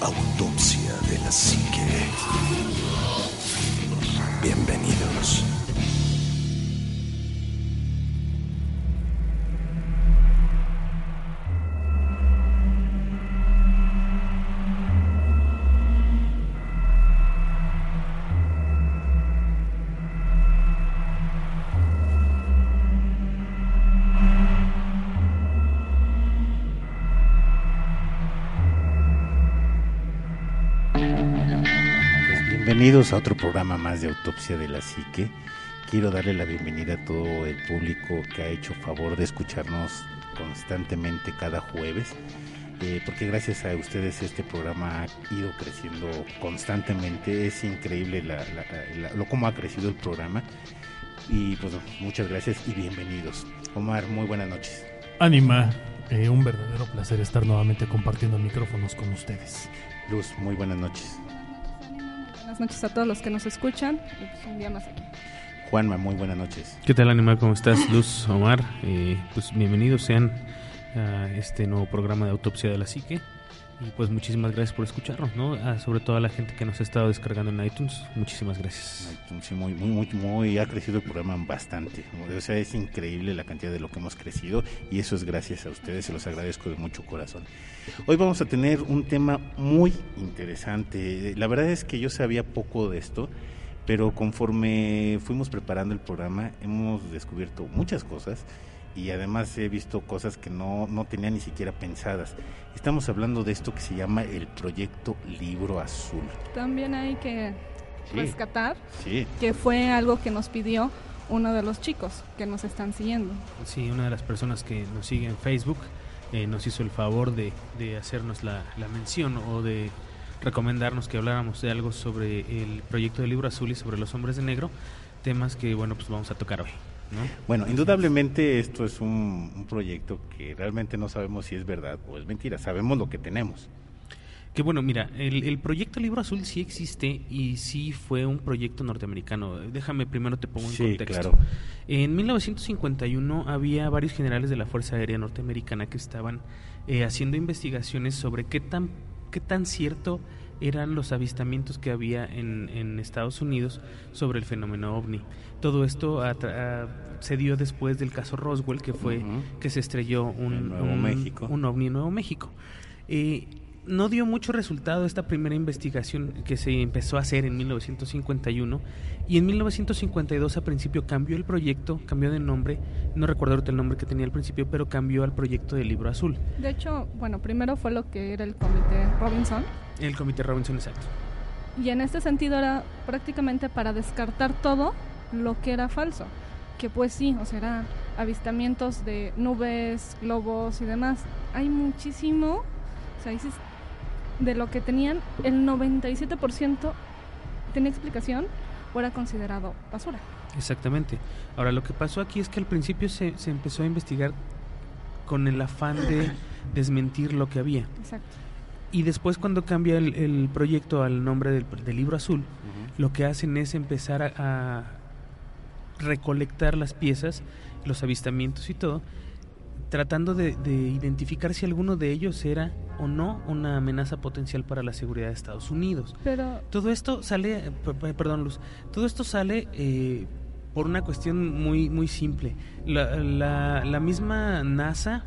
Autopsia de la Psique. Bienvenidos. Bienvenidos a otro programa más de Autopsia de la Psique. Quiero darle la bienvenida a todo el público que ha hecho favor de escucharnos constantemente cada jueves, eh, porque gracias a ustedes este programa ha ido creciendo constantemente. Es increíble la, la- la- lo cómo ha crecido el programa. Y pues muchas gracias y bienvenidos. Omar, muy buenas noches. Anima, eh, un verdadero placer estar nuevamente compartiendo micrófonos con ustedes. Luz, muy buenas noches. Buenas noches a todos los que nos escuchan. Y pues un día más aquí. Juanma, muy buenas noches. ¿Qué tal, Animal? ¿Cómo estás? Luz, Omar. Eh, pues bienvenidos sean a este nuevo programa de Autopsia de la Psique. Y pues muchísimas gracias por escucharnos, ¿no? Sobre todo a la gente que nos ha estado descargando en iTunes. Muchísimas gracias. Sí, muy, muy, muy, muy, ha crecido el programa bastante. O sea, es increíble la cantidad de lo que hemos crecido y eso es gracias a ustedes, se los agradezco de mucho corazón. Hoy vamos a tener un tema muy interesante. La verdad es que yo sabía poco de esto, pero conforme fuimos preparando el programa hemos descubierto muchas cosas y además he visto cosas que no, no tenía ni siquiera pensadas. Estamos hablando de esto que se llama el proyecto Libro Azul. También hay que Sí. rescatar Sí, que fue algo que nos pidió uno de los chicos que nos están siguiendo. Sí, una de las personas que nos sigue en Facebook eh, nos hizo el favor de, de hacernos la, la mención o de recomendarnos que habláramos de algo sobre el proyecto del libro azul y sobre los hombres de negro, temas que, bueno, pues vamos a tocar hoy. ¿No? Bueno, indudablemente esto es un, un proyecto que realmente no sabemos si es verdad o es mentira. Sabemos lo que tenemos. Que bueno, mira, el, el proyecto Libro Azul sí existe y sí fue un proyecto norteamericano. Déjame primero te pongo en Sí, contexto. claro. En 1951 había varios generales de la Fuerza Aérea Norteamericana que estaban eh, haciendo investigaciones sobre qué tan, qué tan cierto eran los avistamientos que había en, en Estados Unidos sobre el fenómeno ovni. Todo esto a tra- a- se dio después del caso Roswell, que fue que se estrelló un, En Nuevo un- México. un ovni en Nuevo México. Eh, no dio mucho resultado esta primera investigación que se empezó a hacer en 1951 y en 1952 a principio cambió el proyecto, cambió de nombre, no recuerdo ahorita el nombre que tenía al principio, pero cambió al proyecto del libro azul, De hecho, bueno, primero fue lo que era el comité Robinson. el comité Robinson exacto. Y en este sentido era prácticamente para descartar todo lo que era falso. Que pues sí, o sea, eran avistamientos de nubes, globos y demás. Hay muchísimo, o sea, de lo que tenían, el 97% tenía explicación o era considerado basura. Exactamente. Ahora, lo que pasó aquí es que al principio se, se empezó a investigar con el afán de desmentir lo que había. Exacto. Y después cuando cambia el, el proyecto al nombre del, del libro azul, lo que hacen es empezar a, a recolectar las piezas, los avistamientos y todo, tratando de, de identificar si alguno de ellos era o no una amenaza potencial para la seguridad de Estados Unidos. Pero Todo esto sale, perdón Luz, todo esto sale eh, por una cuestión muy, muy simple. La, la- la misma NASA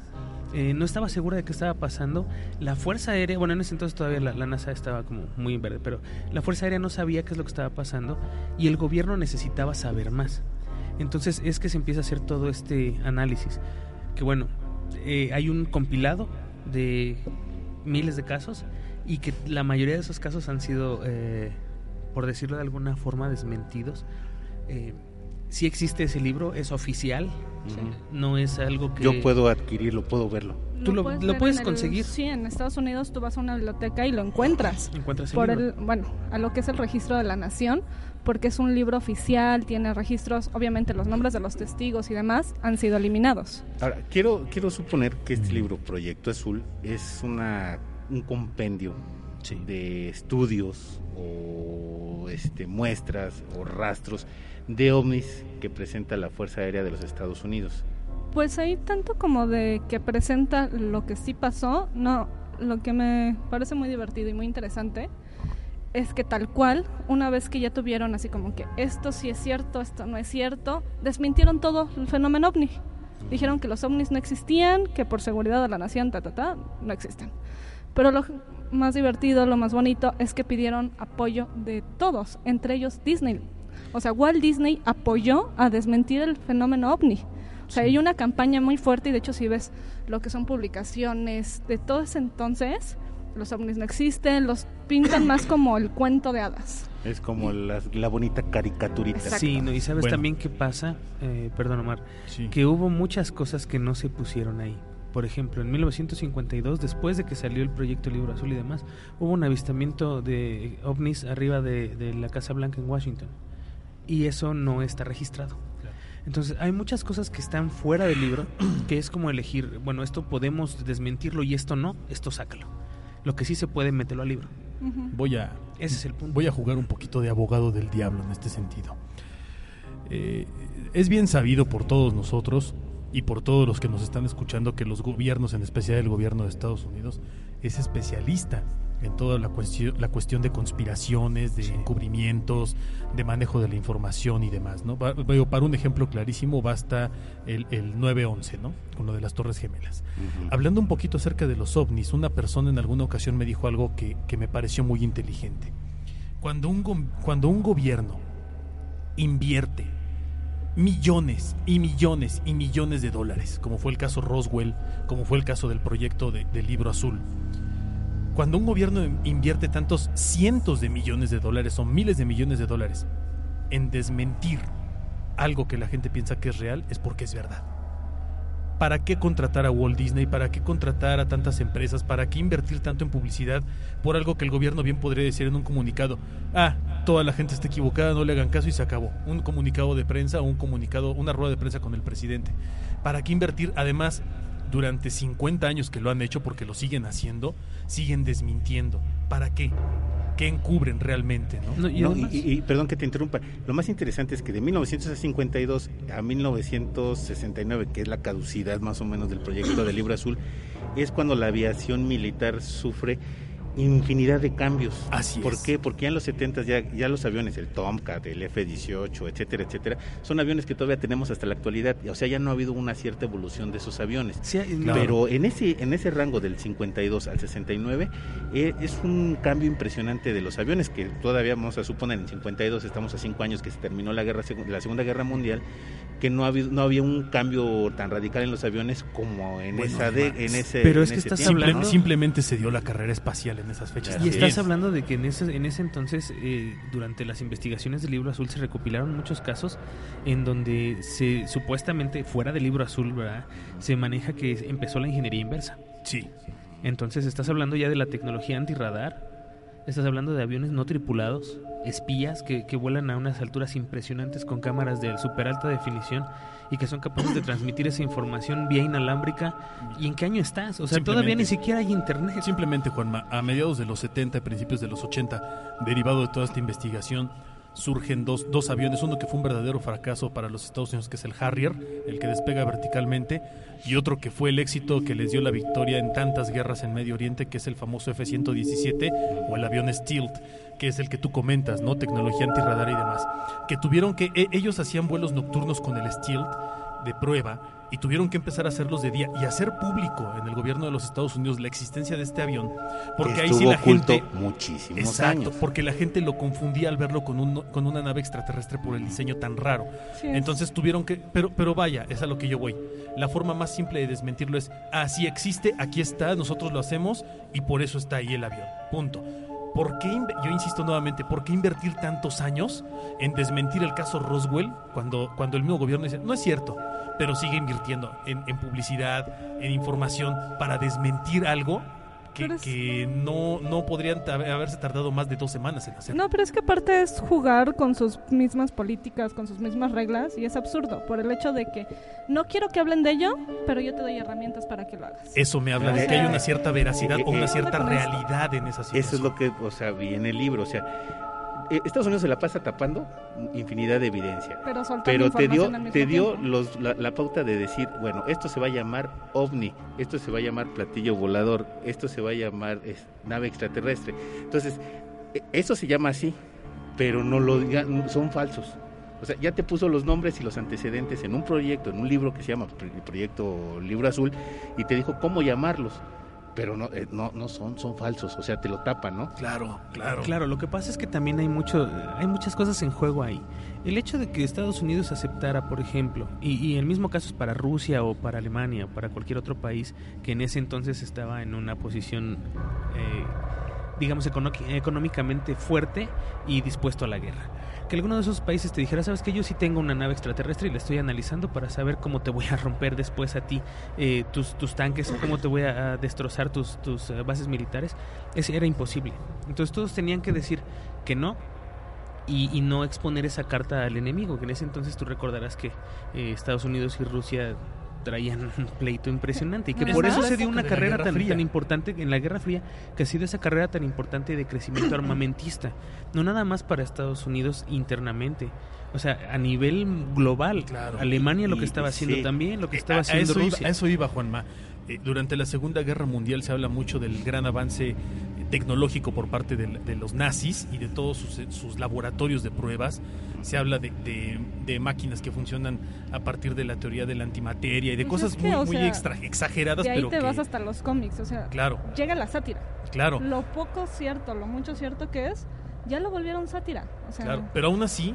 eh, no estaba segura de qué estaba pasando. La Fuerza Aérea, bueno, en ese entonces todavía la, la NASA estaba como muy en verde, pero la Fuerza Aérea no sabía qué es lo que estaba pasando y el gobierno necesitaba saber más. Entonces es que se empieza a hacer todo este análisis. Que bueno, eh, hay un compilado de miles de casos y que la mayoría de esos casos han sido, eh, por decirlo de alguna forma, desmentidos. Eh, sí existe ese libro, es oficial, no es algo que... Yo puedo adquirirlo, puedo verlo. ¿Tú lo- puedes lo puedes el- conseguir? sí, en Estados Unidos tú vas a una biblioteca y lo encuentras. Encuentras el por libro. el, bueno, a lo que es el registro de la nación, porque es un libro oficial, tiene registros, obviamente los nombres de los testigos y demás han sido eliminados. Ahora, quiero, quiero suponer que este libro, Proyecto Azul, es una, un compendio Sí. de estudios o este, muestras o rastros de ovnis que presenta la Fuerza Aérea de los Estados Unidos. Pues ahí tanto como de que presenta lo que sí pasó, no, lo que me parece muy divertido y muy interesante es que tal cual, una vez que ya tuvieron así como que esto sí es cierto, esto no es cierto, desmintieron todo el fenómeno ovni. Dijeron que los ovnis no existían, que por seguridad de la nación, ta, ta, ta, no existen. Pero lo más divertido, lo más bonito, es que pidieron apoyo de todos, entre ellos Disney. O sea, Walt Disney apoyó a desmentir el fenómeno ovni. O sea, hay una campaña muy fuerte y de hecho si ves lo que son publicaciones de todo ese entonces, los ovnis no existen, los pintan más como el cuento de hadas. Es como la, la bonita caricaturita. Exacto. Sí, no, y sabes Bueno. también qué pasa, eh, perdón Omar, Sí. que hubo muchas cosas que no se pusieron ahí. Por ejemplo, en 1952, después de que salió el proyecto Libro Azul y demás, hubo un avistamiento de ovnis arriba de, de la Casa Blanca en Washington. Y eso no está registrado. Entonces, hay muchas cosas que están fuera del libro, que es como elegir, bueno, esto podemos desmentirlo y esto no, esto sácalo. Lo que sí se puede, mételo al libro. Voy a, Ese es el punto. voy a jugar un poquito de abogado del diablo en este sentido. Eh, es bien sabido por todos nosotros y por todos los que nos están escuchando que los gobiernos, en especial el gobierno de Estados Unidos, es especialista en toda la cuestión, la cuestión de conspiraciones, de encubrimientos, de manejo de la información y demás. ¿no? Pa- digo, Para un ejemplo clarísimo basta el, el 9-11, ¿no? con lo de las Torres Gemelas. Hablando un poquito acerca de los ovnis, una persona en alguna ocasión me dijo algo que, que me pareció muy inteligente. Cuando un, cuando un gobierno invierte millones y millones y millones de dólares, como fue el caso Roswell, como fue el caso del proyecto de- del libro azul, cuando un gobierno invierte tantos cientos de millones de dólares o miles de millones de dólares en desmentir algo que la gente piensa que es real, es porque es verdad. ¿Para qué contratar a Walt Disney? ¿Para qué contratar a tantas empresas? ¿Para qué invertir tanto en publicidad por algo que el gobierno bien podría decir en un comunicado? Ah, toda la gente está equivocada, no le hagan caso y se acabó. Un comunicado de prensa o un comunicado, una rueda de prensa con el presidente. ¿Para qué invertir? Además, durante 50 años que lo han hecho, porque lo siguen haciendo, siguen desmintiendo. ¿Para qué? ¿Qué encubren realmente? ¿no? No, y No, además- y, y- perdón que te interrumpa. Lo más interesante es que de 1952 a 1969, que es la caducidad más o menos del proyecto del Libro Azul, es cuando la aviación militar sufre infinidad de cambios. Así ¿Por es. qué? Porque ya en los 70 ya, ya los aviones, el Tomcat, el F-18, etcétera, etcétera, son aviones que todavía tenemos hasta la actualidad. O sea, ya no ha habido una cierta evolución de esos aviones. Sí, Claro. Pero en ese, en ese rango del 52 al 69 eh, es un cambio impresionante de los aviones que todavía vamos a suponer en 52 estamos a cinco años que se terminó la guerra la Segunda Guerra Mundial que no, ha habido, no había un cambio tan radical en los aviones como en Bueno, esa de, en ese Pero en es que ese estás tiempo, hablando- ¿no? Simplemente se dio la carrera espacial en esas fechas. Y estás es. hablando de que en ese, en ese entonces, eh, durante las investigaciones del libro azul, se recopilaron muchos casos en donde se supuestamente, fuera del libro azul, ¿verdad? Se maneja que empezó la ingeniería inversa. Sí. Entonces estás hablando ya de la tecnología antirradar, estás hablando de aviones no tripulados, espías que, que vuelan a unas alturas impresionantes con cámaras de super alta definición y que son capaces de transmitir esa información vía inalámbrica. ¿Y en qué año estás? O sea, todavía ni siquiera hay internet. Simplemente, Juanma, a mediados de los 70 y principios de los 80, derivado de toda esta investigación, surgen dos, dos aviones, uno que fue un verdadero fracaso para los Estados Unidos, que es el Harrier, el que despega verticalmente, y otro que fue el éxito que les dio la victoria en tantas guerras en Medio Oriente, que es el famoso F-117 o el avión Stealth, que es el que tú comentas, ¿no? Tecnología antirradar y demás. Que tuvieron que, e- ellos hacían vuelos nocturnos con el Stealth de prueba y tuvieron que empezar a hacerlos de día y hacer público en el gobierno de los Estados Unidos la existencia de este avión, porque Que ahí sí la oculto gente muchísimos Exacto, años. porque la gente lo confundía al verlo con, un, con una nave extraterrestre por el diseño tan raro. Sí. Entonces tuvieron que, pero, pero vaya, es a lo que yo voy. La forma más simple de desmentirlo es, así existe, aquí está, nosotros lo hacemos y por eso está ahí el avión. Punto. ¿Por qué, yo insisto nuevamente, ¿por qué invertir tantos años en desmentir el caso Roswell cuando, cuando el mismo gobierno dice, no es cierto, pero sigue invirtiendo en, en publicidad, en información para desmentir algo que, que no, no podrían haberse tardado más de dos semanas en hacer? No, pero es que aparte es jugar con sus mismas políticas, con sus mismas reglas, y es absurdo por el hecho de que no quiero que hablen de ello, pero yo te doy herramientas para que lo hagas. Eso me habla de que hay una cierta veracidad eh, o una eh, cierta realidad en esa situación. Eso es lo que, o sea, vi en el libro, o sea, eh, Estados Unidos se la pasa tapando infinidad de evidencia. Pero, te dio, te dio los, la, la pauta de decir, bueno, esto se va a llamar ovni, esto se va a llamar platillo volador, esto se va a llamar es, nave extraterrestre. Entonces, eh, eso se llama así, pero no lo diga- son falsos. O sea, ya te puso los nombres y los antecedentes en un proyecto, en un libro que se llama el proyecto Libro Azul, y te dijo cómo llamarlos. Pero no, eh, no, no son, son falsos, o sea, te lo tapan, ¿no? Claro, claro. Claro, lo que pasa es que también hay mucho, hay muchas cosas en juego ahí. El hecho de que Estados Unidos aceptara, por ejemplo, y, y el mismo caso es para Rusia o para Alemania o para cualquier otro país que en ese entonces estaba en una posición, eh, digamos, económicamente fuerte y dispuesto a la guerra. Que alguno de esos países te dijera, sabes que yo sí tengo una nave extraterrestre y la estoy analizando para saber cómo te voy a romper después a ti eh, tus, tus tanques, cómo te voy a, a destrozar tus, tus eh, bases militares, ese era imposible. Entonces todos tenían que decir que no y, y no exponer esa carta al enemigo, que en ese entonces tú recordarás que eh, Estados Unidos y Rusia traían un pleito impresionante y que Es por eso se dio una carrera tan, tan importante en la Guerra Fría, que ha sido esa carrera tan importante de crecimiento armamentista, no nada más para Estados Unidos internamente, o sea, a nivel global, Claro. Alemania lo que estaba y haciendo sí. también, lo que Eh, estaba a- a haciendo eso iba- Rusia. a eso iba, Juanma. Eh, durante la Segunda Guerra Mundial se habla mucho del gran avance tecnológico por parte de, de los nazis y de todos sus, sus laboratorios de pruebas. Se habla de, de- de máquinas que funcionan a partir de la teoría de la antimateria y de Pues cosas es que, muy, muy sea, extra- exageradas, De ahí pero te que- vas hasta los cómics, o sea, Claro, llega la sátira. claro, Lo poco cierto, lo mucho cierto que es, ya lo volvieron sátira. O sea, claro. Pero aún así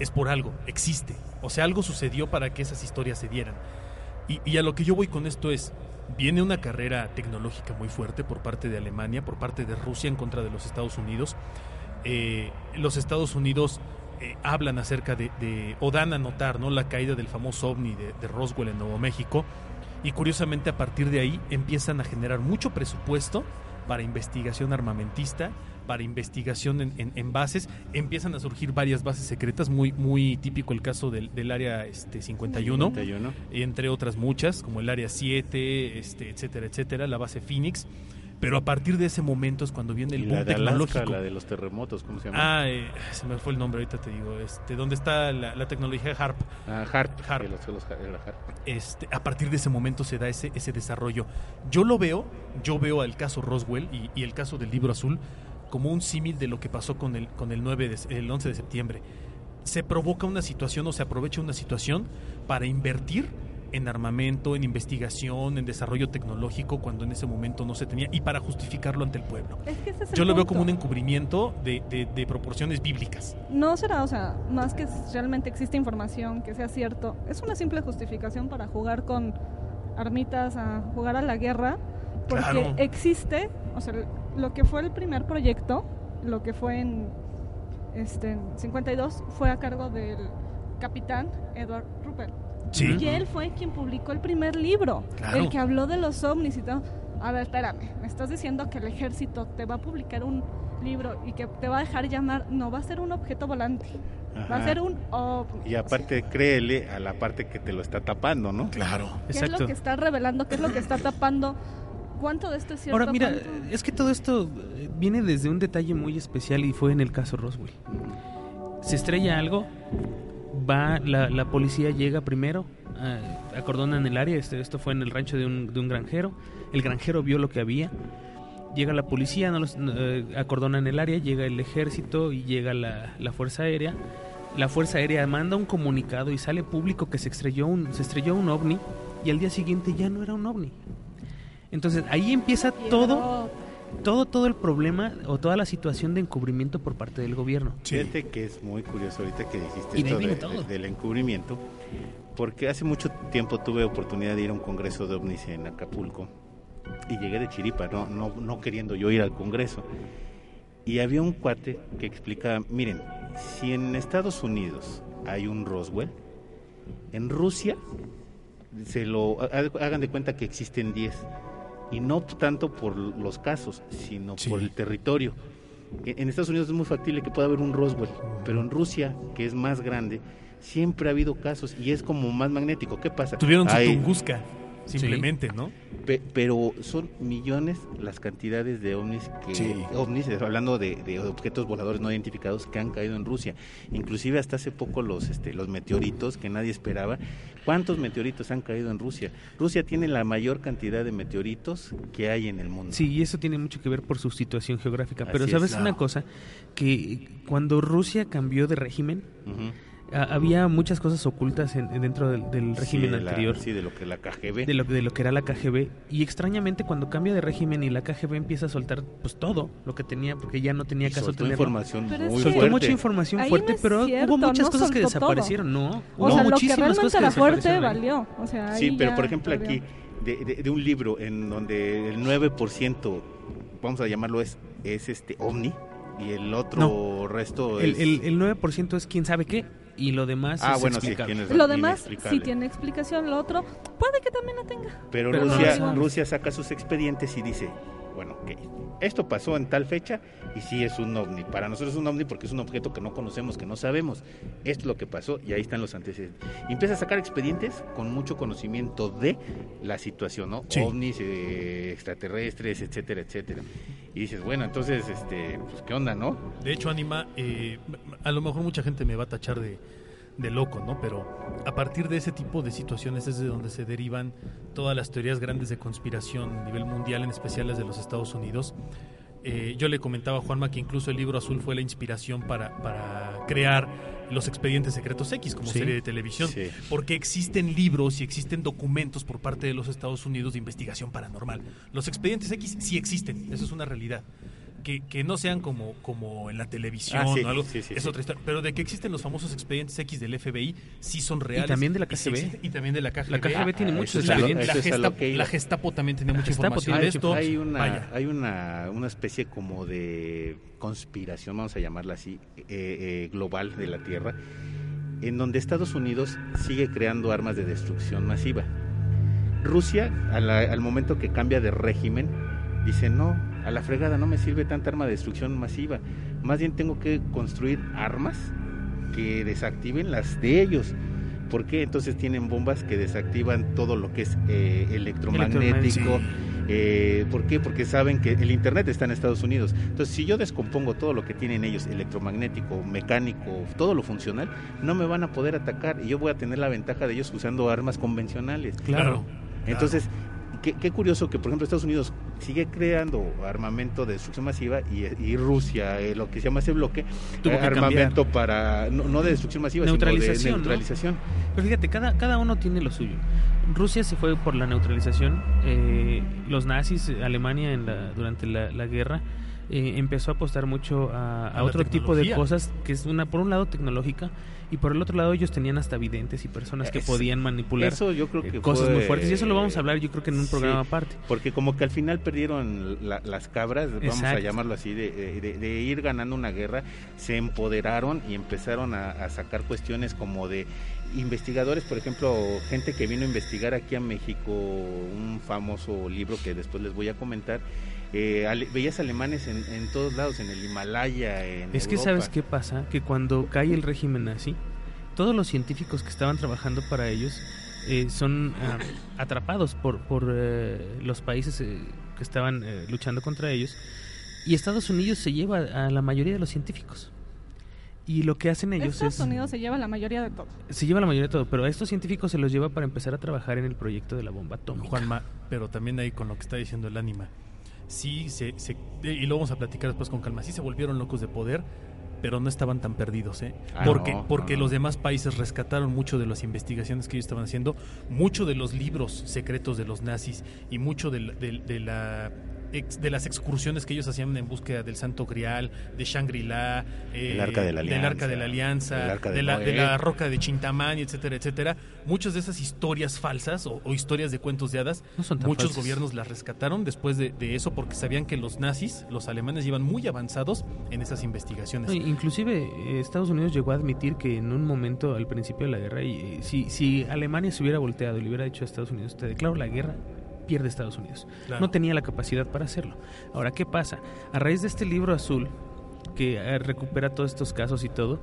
es por algo, existe. O sea, algo sucedió para que esas historias se dieran. Y, y a lo que yo voy con esto es, viene una carrera tecnológica muy fuerte por parte de Alemania, por parte de Rusia en contra de los Estados Unidos. Eh, los Estados Unidos eh, hablan acerca de, de- o dan a notar, ¿no? La caída del famoso ovni de, de Roswell en Nuevo México. Y curiosamente a partir de ahí empiezan a generar mucho presupuesto para investigación armamentista, para investigación en, en- en bases. Empiezan a surgir varias bases secretas, muy, muy típico el caso del, del área este, 51 51. entre otras muchas, como el área 7, este, etcétera, etcétera, la base Phoenix. Pero a partir de ese momento es cuando viene el boom la de tecnológico. Alaska, la de los terremotos, ¿cómo se llama? Ah, eh, se me fue el nombre, ahorita te digo. Este, ¿Dónde está la, la tecnología HARP? Ah, Harp. Harp. los- los- el Harp. Este, a partir de ese momento se da ese, ese desarrollo. Yo lo veo, yo veo al caso Roswell y, y el caso del libro azul como un símil de lo que pasó con el, con el, 9 de- el 11 de septiembre. Se provoca una situación o se aprovecha una situación para invertir en armamento, en investigación, en desarrollo tecnológico cuando en ese momento no se tenía y para justificarlo ante el pueblo. es que ese es el Yo lo veo punto. como un encubrimiento de, de- de proporciones bíblicas. No será, o sea, más que realmente existe información, que sea cierto, es una simple justificación para jugar con armitas, a jugar a la guerra, porque Claro. existe, o sea, lo que fue el primer proyecto, lo que fue en este en 52 fue a cargo del capitán Edward Rupert. Sí. Y él fue quien publicó el primer libro, Claro. el que habló de los ovnis y todo. A ver, espérame, me estás diciendo que el ejército te va a publicar un libro y que te va a dejar llamar, no va a ser un objeto volante, va a ser un ovni. Y aparte, créele a la parte que te lo está tapando, ¿no? Claro. ¿Qué es lo que está revelando? ¿Qué es lo que está tapando? ¿Cuánto de esto es cierto? Ahora mira, ¿Cuánto- es que todo esto eh, viene desde un detalle muy especial y fue en el caso Roswell. Se estrella algo, va la, la policía llega primero, eh, acordonan el área, este- esto fue en el rancho de un, de un granjero, el granjero vio lo que había, llega la policía, no los, eh, acordonan el área, llega el ejército y llega la, la fuerza aérea. La fuerza aérea manda un comunicado y sale público que se estrelló un, se estrelló un ovni y al día siguiente ya no era un ovni. Entonces ahí empieza todo, todo, todo el problema o toda la situación de encubrimiento por parte del gobierno. Fíjate que es muy curioso ahorita que dijiste esto de- de- del encubrimiento, porque hace mucho tiempo tuve oportunidad de ir a un congreso de ovnis en Acapulco y llegué de chiripa, no, no, no queriendo yo ir al congreso. Y había un cuate que explicaba, miren, si en Estados Unidos hay un Roswell, en Rusia se lo ha- hagan de cuenta que existen 10 y no tanto por los casos, sino Sí. por el territorio. En en Estados Unidos es muy factible que pueda haber un Roswell, pero en Rusia, que es más grande, siempre ha habido casos y es como más magnético. ¿Qué pasa? Tuvieron su Hay- Simplemente, ¿no? Pe- pero son millones las cantidades de ovnis que Sí. ovnis hablando de, de objetos voladores no identificados que han caído en Rusia. Inclusive hasta hace poco los este, los meteoritos que nadie esperaba. Cuántos meteoritos han caído en Rusia Rusia tiene la mayor cantidad de meteoritos que hay en el mundo. Sí, y eso tiene mucho que ver por su situación geográfica. Pero es, sabes una cosa, que cuando Rusia cambió de régimen, había muchas cosas ocultas en- dentro del, del régimen Sí, de la- anterior. sí de lo que la KGB de lo, de lo que era la KGB y extrañamente cuando cambia de régimen y la KGB empieza a soltar pues todo lo que tenía porque ya no tenía Y caso soltó tenerlo. información Pero muy Soltó fuerte mucha información Ahí fuerte, no pero cierto, hubo muchas no cosas que soltó todo. desaparecieron, no. O hubo sea, lo que muchísimas realmente cosas que la fuerte desaparecieron valió. O sea, Sí, pero por ejemplo valió. aquí, de, de- de un libro en donde el 9%, vamos a llamarlo, es, es este ovni, y el otro resto El, es... el, el 9% es quién sabe qué y lo demás ah, es bueno, sí, Lo demás sí tiene explicación, lo otro puede que también la tenga. Pero, Pero no Rusia. Rusia saca sus expedientes y dice, bueno, ok, esto pasó en tal fecha y sí es un ovni. Para nosotros es un ovni porque es un objeto que no conocemos, que no sabemos. Esto es lo que pasó y ahí están los antecedentes. Y empieza a sacar expedientes con mucho conocimiento de la situación, ¿no? Sí. Ovnis, eh, extraterrestres, etcétera, etcétera. Y dices, bueno, entonces, este, pues, ¿qué onda, no? De hecho, Anima, eh, a lo mejor mucha gente me va a tachar de, de loco, ¿no? Pero a partir de ese tipo de situaciones es de donde se derivan todas las teorías grandes de conspiración a nivel mundial, en especial las de los Estados Unidos. Eh, yo le comentaba a Juanma que incluso el libro azul fue la inspiración para, para crear los expedientes secretos X como Sí. serie de televisión. Sí. Porque existen libros y existen documentos por parte de los Estados Unidos de investigación paranormal. Los expedientes X sí existen, eso es una realidad. Que, que no sean como, como en la televisión Ah, sí, o algo, sí, sí, es sí. otra historia. Pero de que existen los famosos expedientes X del FBI, sí son reales. también de la KGB. existen, Y, también de la KGB. La KGB tiene Ah, muchos La, a lo- expedientes. la Gestapo, que iba. la Gestapo también La mucha Gestapo información tiene de hay, esto. hay una, Vaya. hay una, una especie como de conspiración, vamos a llamarla así, eh, eh, global de la Tierra, en donde Estados Unidos sigue creando armas de destrucción masiva. Rusia, al momento que cambia de régimen, dice, no, a la fregada no me sirve tanta arma de destrucción masiva, más bien tengo que construir armas que desactiven las de ellos. ¿Por qué? Entonces tienen bombas que desactivan todo lo que es eh, electromagnético. Eh, ¿Por qué? Porque saben que el Internet está en Estados Unidos. Entonces, si yo descompongo todo lo que tienen ellos, electromagnético, mecánico, todo lo funcional, no me van a poder atacar y yo voy a tener la ventaja de ellos usando armas convencionales. Claro. Entonces, qué, qué curioso que, por ejemplo, Estados Unidos sigue creando armamento de destrucción masiva y, y Rusia, eh, lo que se llama ese bloque, Tuvo eh, armamento para, no, no de destrucción masiva, Neutralización, sino ¿no? de neutralización. Pero fíjate, cada, cada uno tiene lo suyo. Rusia se fue por la neutralización. eh, los nazis, Alemania en la, durante la, la guerra, eh, empezó a apostar mucho a, otro tipo de cosas, que es una por un lado tecnológica y por el otro lado ellos tenían hasta videntes y personas que Es- podían manipular Eso yo creo eh, que cosas fue- muy fuertes. Y eso lo vamos a hablar yo creo que en un Sí. programa aparte. Porque como que al final perdieron la- las cabras, vamos a llamarlo así, de, de- de ir ganando una guerra, se empoderaron y empezaron a, a sacar cuestiones como de investigadores, por ejemplo, gente que vino a investigar aquí a México un famoso libro que después les voy a comentar. Eh, ale- veías alemanes en, en todos lados, en el Himalaya, en Es que sabes qué pasa, que cuando cae el régimen nazi, todos los científicos que estaban trabajando para ellos eh, son ah, atrapados por, por eh, los países eh, que estaban eh, luchando contra ellos y Estados Unidos se lleva a la mayoría de los científicos. Y lo que hacen ellos Estados es... Unidos se lleva la mayoría de todo. Se lleva la mayoría de todo, pero a estos científicos se los lleva para empezar a trabajar en el proyecto de la bomba atómica. Juanma, pero también ahí con lo que está diciendo el ánima. Sí, se, se- y lo vamos a platicar después con calma. Sí se volvieron locos de poder, pero no estaban tan perdidos, ¿eh? Ah, porque no, porque no, los demás países rescataron mucho de las investigaciones que ellos estaban haciendo, mucho de los libros secretos de los nazis y mucho de, de- de la ex- de las excursiones que ellos hacían en búsqueda del Santo Grial, de Shangri-La, eh, El Arca de la del Arca de la Alianza, Alianza, el Arca de de, la, Noé. de la roca de Chintamani, etcétera, etcétera. Muchas de esas historias falsas o, o historias de cuentos de hadas No son tan Muchos falsas. gobiernos las rescataron después de, de eso porque sabían que los nazis, los alemanes, iban muy avanzados en esas investigaciones. No, Inclusive eh, Estados Unidos llegó a admitir que en un momento al principio de la guerra, y, si, si Alemania se hubiera volteado y le hubiera dicho a Estados Unidos, te declaro la guerra, pierde Estados Unidos. Claro. No tenía la capacidad para hacerlo. Ahora, ¿qué pasa? A raíz de este libro azul, que eh, recupera todos estos casos y todo,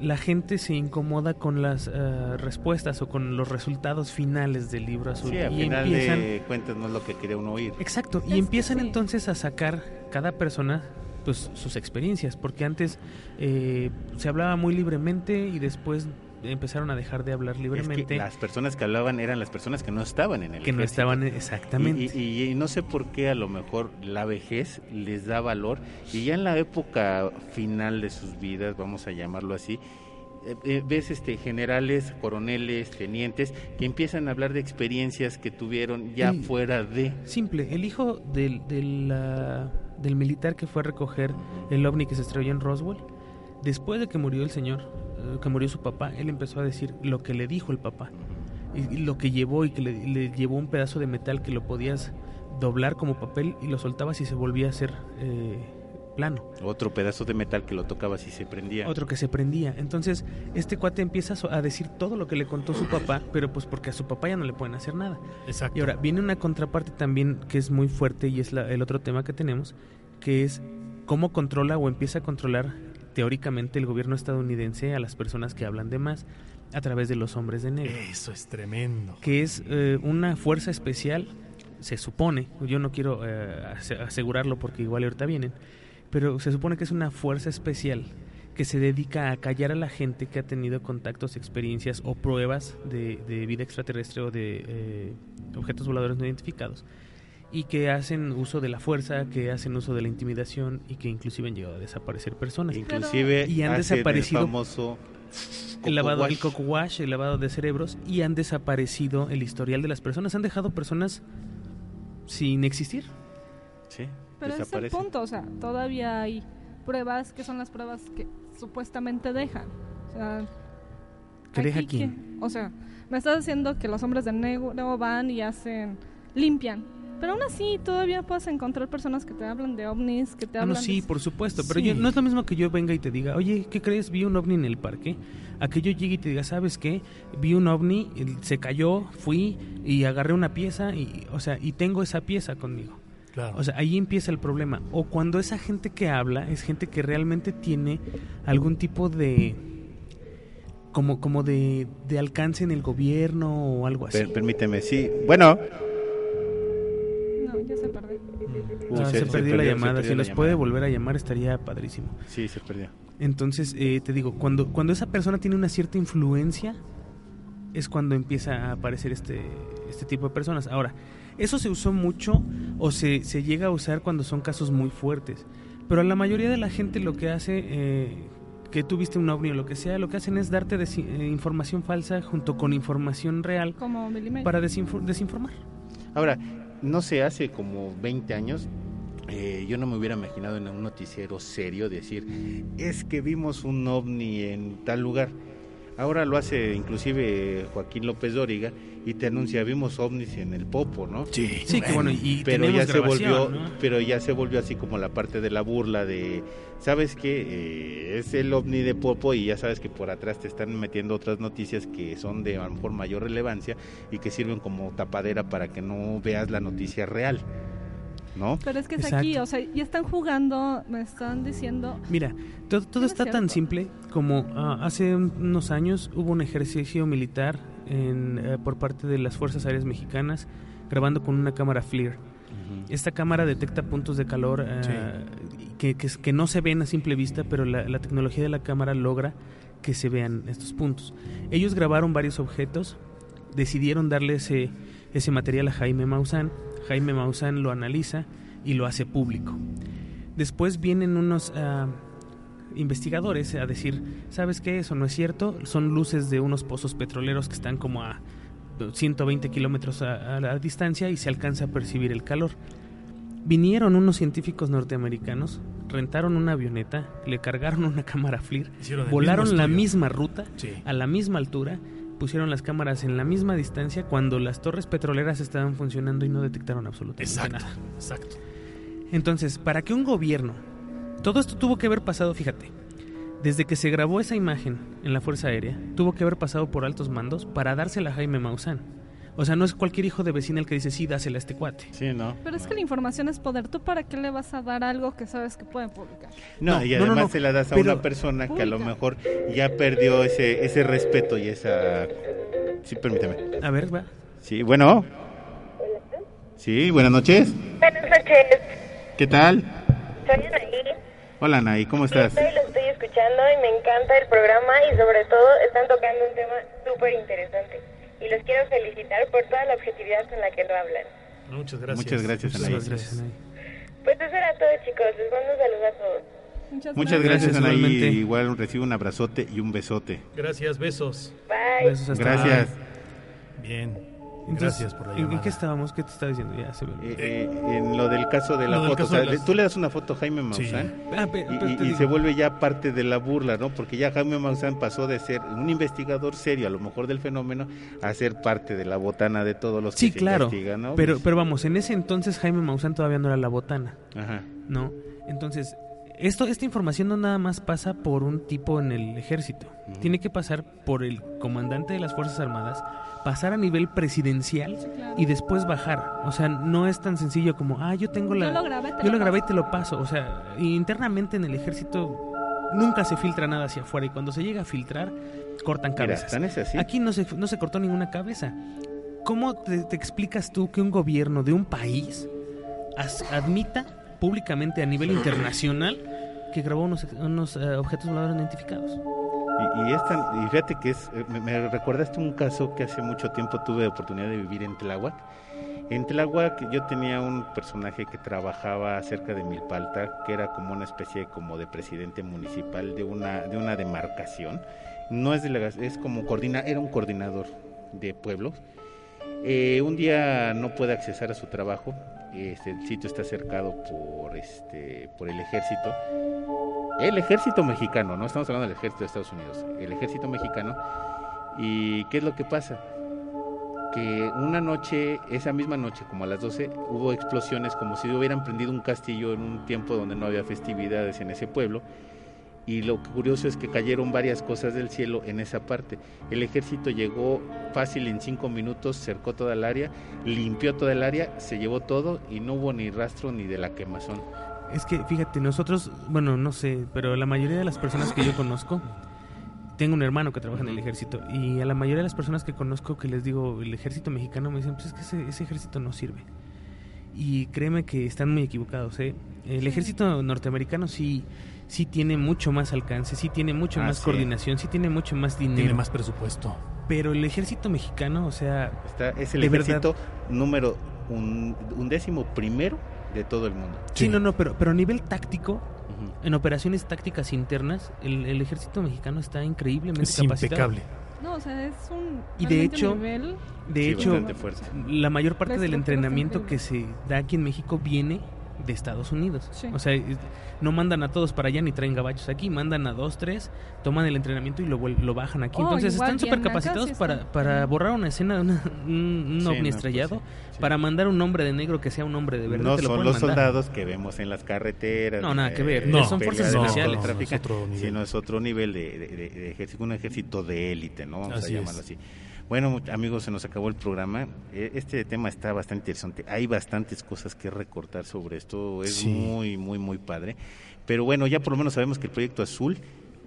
la gente se incomoda con las eh, respuestas o con los resultados finales del libro azul. Sí, al y final empiezan, de cuentas no es lo que quería uno oír. Exacto, y empiezan entonces a sacar cada persona pues sus experiencias, porque antes eh, se hablaba muy libremente y después empezaron a dejar de hablar Es libremente que las personas que hablaban eran las personas que no estaban en el que no ejército. estaban exactamente. Y, y- y no sé por qué a lo mejor la vejez les da valor y ya en la época final de sus vidas, vamos a llamarlo así, eh, eh, ves este generales, coroneles, tenientes que empiezan a hablar de experiencias que tuvieron ya fuera de Simple, el hijo del, del, ah, del militar que fue a recoger el ovni que se estrelló en Roswell, después de que murió el señor, que murió su papá, él empezó a decir lo que le dijo el papá. Y, y lo que llevó y que le, le llevó un pedazo de metal que lo podías doblar como papel y lo soltabas y se volvía a hacer eh, plano. otro pedazo de metal que lo tocabas y se prendía. Otro que se prendía. Entonces, este cuate empieza a decir todo lo que le contó su papá, pero pues porque a su papá ya no le pueden hacer nada. Exacto. Y ahora viene una contraparte también que es muy fuerte y es la- el otro tema que tenemos, que es cómo controla o empieza a controlar teóricamente el gobierno estadounidense a las personas que hablan de más a través de los hombres de negro, Eso es tremendo. que es eh, una fuerza especial, se supone, yo no quiero eh, ase- asegurarlo porque igual ahorita vienen, pero se supone que es una fuerza especial que se dedica a callar a la gente que ha tenido contactos, experiencias o pruebas de, de vida extraterrestre o de eh, objetos voladores no identificados y que hacen uso de la fuerza, que hacen uso de la intimidación y que inclusive han llegado a desaparecer personas. Inclusive Y han desaparecido el famoso El lavado, coco el wash. coco wash, el lavado de cerebros y han desaparecido el historial de las personas. Han dejado personas sin existir. Sí, Pero es el punto, o sea, todavía hay pruebas que son las pruebas que supuestamente dejan. O sea, ¿Que deja quién? que- o sea, me estás diciendo que los hombres de negro van y hacen, limpian. Pero aún así todavía puedes encontrar personas que te hablan de ovnis, que te Ah, hablan no, sí, de... por supuesto, pero Sí. yo, no es lo mismo que yo venga y te diga, oye, ¿qué crees? Vi un ovni en el parque. A que yo llegue y te diga, ¿sabes qué? Vi un ovni, se cayó, fui y agarré una pieza y, o sea, y tengo esa pieza conmigo. Claro. O sea, ahí empieza el problema. O cuando esa gente que habla es gente que realmente tiene algún tipo de como como de, de alcance en el gobierno o algo así. Per- permíteme, sí. Bueno, No, ya se perdió. Uh, Ah, se, perdió, la se llamada. perdió si la nos puede volver a llamar estaría padrísimo. Sí, se perdió. Entonces, eh, te digo, cuando, cuando esa persona tiene una cierta influencia, es cuando empieza a aparecer este, este tipo de personas. Ahora, eso se usó mucho o se, se llega a usar cuando son casos muy fuertes. Pero la mayoría de la gente lo que hace, eh, que tú viste un ovni o lo que sea, lo que hacen es darte eh, información falsa junto con información real Como para desinfo- desinformar. Ahora, no sé, hace como 20 años eh, yo no me hubiera imaginado en un noticiero serio decir, es que vimos un ovni en tal lugar. Ahora lo hace inclusive Joaquín López Dóriga y te anuncia, vimos ovnis en el Popo, ¿no? sí. Sí, que bueno, y pero ya se volvió ¿no? pero ya se volvió así como la parte de la burla de sabes que es el ovni de Popo y ya sabes que por atrás te están metiendo otras noticias que son de a lo mejor mayor relevancia y que sirven como tapadera para que no veas la noticia real ¿no? Pero es que es Exacto. aquí, o sea, ya están jugando, me están diciendo... Mira, todo, todo No es está tan simple como ah, hace un- unos años hubo un ejercicio militar en, eh, por parte de las Fuerzas Aéreas Mexicanas grabando con una cámara FLIR. Esta cámara detecta puntos de calor eh, que, que, que no se ven a simple vista, pero la, la tecnología de la cámara logra que se vean estos puntos. Ellos grabaron varios objetos, decidieron darle ese, ese material a Jaime Maussan. Jaime Maussan lo analiza y lo hace público. Después vienen unos ah, investigadores a decir, ¿sabes qué? Eso no es cierto. Son luces de unos pozos petroleros que están como a 120 kilómetros a, a la distancia y se alcanza a percibir el calor. Vinieron unos científicos norteamericanos, rentaron una avioneta, le cargaron una cámara FLIR, volaron la misma ruta, Sí. a la misma altura, pusieron las cámaras en la misma distancia cuando las torres petroleras estaban funcionando y no detectaron absolutamente Exacto, nada. exacto. Entonces, para que un gobierno, todo esto tuvo que haber pasado, fíjate, desde que se grabó esa imagen en la Fuerza Aérea, tuvo que haber pasado por altos mandos para dársela a Jaime Maussan. O sea, no es cualquier hijo de vecina el que dice, sí, dásela a este cuate. Sí, ¿no? Pero es que la información es poder. ¿Tú para qué le vas a dar algo que sabes que pueden publicar? No, No, y no, no, además no, se la das a pero- una persona que a lo mejor ya perdió ese, ese respeto y esa... Sí, permíteme. A ver, va. Sí, bueno. Sí, buenas noches. Buenas noches, ¿Qué tal? soy Anaí. Hola, Nay, ¿cómo estás? Estoy, lo estoy escuchando y me encanta el programa y sobre todo están tocando un tema súper interesante. Y los quiero felicitar por toda la objetividad con la que lo hablan. Muchas gracias. Muchas gracias, Anaí. Muchas gracias, Anaí. Pues eso era todo chicos, les mando un saludo a todos. Muchas, Muchas gracias, Gracias, Anaí. igualmente. Igual recibo un abrazote y un besote. Gracias, besos. Bye. Besos hasta Gracias. Bien. Entonces, Gracias por la ¿en- ¿En llamada. qué estábamos? ¿Qué te estaba diciendo? Ya se me. Eh, eh, en lo del caso de la foto, o caso sea, de las- tú le das una foto a Jaime Sí. Maussan Ah, pe- y, pero y- te y digo, se vuelve ya parte de la burla, ¿no? Porque ya Jaime Maussan pasó de ser un investigador serio, a lo mejor del fenómeno, a ser parte de la botana de todos los que Sí, se claro. investigan, ¿no? Pero, pero vamos, en ese entonces Jaime Maussan todavía no era la botana, Ajá. ¿no? Entonces, esto, esta información no nada más pasa por un tipo en el ejército. Tiene que pasar por el comandante de las Fuerzas Armadas, pasar a nivel presidencial Sí, claro. y después bajar. O sea, no es tan sencillo como, ah, yo tengo la... Yo lo grabé, te yo lo lo grabé y paso. te lo paso. O sea, internamente en el ejército nunca se filtra nada hacia afuera y cuando se llega a filtrar, cortan Mira, cabezas. así. Aquí no se, no se cortó ninguna cabeza. ¿Cómo te, te explicas tú que un gobierno de un país as- admita públicamente a nivel internacional que grabó unos, unos eh, objetos voladores no identificados? Y, y es tan- y fíjate que es, eh, me, me recordaste un caso que hace mucho tiempo tuve oportunidad de vivir en Tláhuac. En Tláhuac yo tenía un personaje que trabajaba cerca de Milpalta, que era como una especie como de presidente municipal de una, de una demarcación. No es delegación, es como coordina, era un coordinador de pueblos. Eh, un día no puede accesar a su trabajo, este, el sitio está cercado por, este, por el ejército. El ejército mexicano, no estamos hablando del ejército de Estados Unidos, el ejército mexicano. ¿Y qué es lo que pasa? Que una noche, esa misma noche, como a las 12, hubo explosiones como si hubieran prendido un castillo en un tiempo donde no había festividades en ese pueblo. Y lo curioso es que cayeron varias cosas del cielo en esa parte. El ejército llegó fácil en cinco minutos, cercó toda el área, limpió toda el área, se llevó todo y no hubo ni rastro ni de la quemazón. Es que, fíjate, nosotros, bueno, no sé, pero la mayoría de las personas que yo conozco, tengo un hermano que trabaja en el ejército, y a la mayoría de las personas que conozco que les digo el ejército mexicano, me dicen, pues es que ese, ese ejército no sirve. Y créeme que están muy equivocados, ¿eh? El ejército norteamericano sí, sí tiene mucho más alcance, sí tiene mucho Ah, más sí. coordinación, sí tiene mucho más dinero. Tiene más presupuesto. Pero el ejército mexicano, o sea, Está, es el verdad. ejército número un, undécimo primero de todo el mundo. sí, Sí. no, no, pero, pero a nivel táctico, en operaciones tácticas internas, el, el ejército mexicano está increíblemente Es capacitado. impecable. No, o sea, es un Y de hecho- nivel De Sí, hecho, la mayor parte La del entrenamiento que se da aquí en México viene de Estados Unidos. Sí. O sea, no mandan a todos para allá ni traen gabachos aquí, mandan a dos, tres, toman el entrenamiento y lo, vuel- lo bajan aquí. Oh, Entonces están súper capacitados sí para, para borrar una escena de una- un, un Sí, ovni no, pues estrellado, sí, sí. para mandar un hombre de negro que sea un hombre de verdad. no te lo son los mandar. soldados que vemos en las carreteras. No, nada que ver. No, son fuerzas especiales. No, es otro nivel. Sino es otro nivel de, de- de- de ejército, un ejército de élite, ¿no? Vamos Así a llamarlo es. así. Bueno, amigos, se nos acabó el programa. Eh, Este tema está bastante interesante. Hay bastantes cosas que recortar sobre esto. Es Sí. muy, muy, muy padre. Pero bueno, ya por lo menos sabemos que el proyecto azul,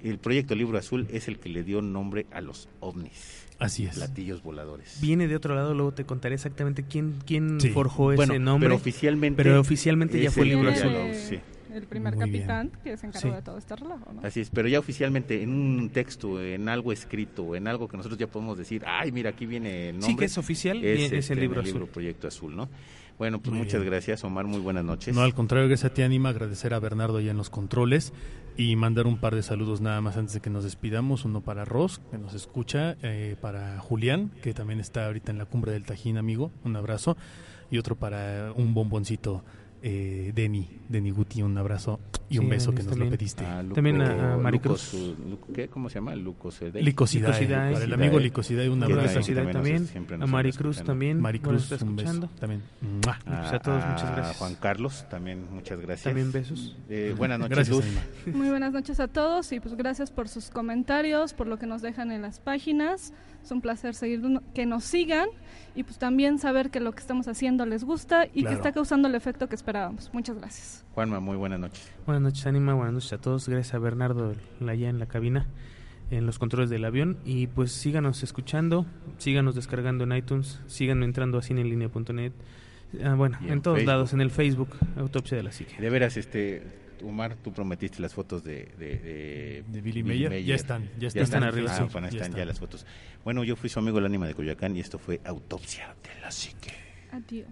el proyecto Libro Azul, es el que le dio nombre a los ovnis, Así es. platillos voladores. Viene de otro lado, luego te contaré exactamente quién, quién Sí. forjó bueno, ese nombre. pero oficialmente, pero oficialmente ya fue el libro azul. sí. El primer Muy bien. capitán que se encargó Sí. de todo este relajo, ¿no? Así es, pero ya oficialmente en un texto, en algo escrito, en algo que nosotros ya podemos decir, ay, mira, aquí viene el nombre. Sí, que es oficial, es, este, el en libro azul. Proyecto Azul, ¿no? Bueno, pues Muy muchas bien. gracias, Omar, muy buenas noches. No, al contrario, gracias a ti, Anima, agradecer a Bernardo ya en los controles y mandar un par de saludos nada más antes de que nos despidamos. Uno para Ross, que nos escucha, eh, para Julián, que también está ahorita en la cumbre del Tajín, amigo, un abrazo. Y otro para un bomboncito, eh, Denny, Denny Guti, un abrazo Y un Sí, beso que nos lo también. pediste. A Luco- También a- a Maricruz. Lucos- Luco- ¿Qué? ¿Cómo se llama? Lucosede. Licosidad. Licosidad, Para el amigo eh. Licosidad, un abrazo. también- nos- también, siempre a Maricruz también, Maricruz, nos está un beso. También. ¡Mua! Pues a todos, muchas gracias. Juan Carlos, también muchas gracias. También besos. Eh, buenas noches, Gracias. Muy buenas noches a todos y pues gracias por sus comentarios, por lo que nos dejan en las páginas. Es un placer seguir que nos sigan y pues también saber que lo que estamos haciendo les gusta y Claro. que está causando el efecto que esperábamos. Muchas gracias. Juanma, muy buenas noches. Buenas noches, Anima. Buenas noches a todos. Gracias a Bernardo allá en la cabina, en los controles del avión. Y pues síganos escuchando, síganos descargando en iTunes, sigan entrando a cineenlinea.net. Ah, bueno, en, en todos Facebook. lados, en el Facebook, Autopsia de la Psique. De veras, este, Omar, tú prometiste las fotos de... De, de, De Billy Mayer. Ya están, ya están. están arriba, Ah, sí. bueno, Ya están ya están. las fotos. Bueno, yo fui su amigo el ánima de Coyoacán y esto fue Autopsia de la Psique. Adiós.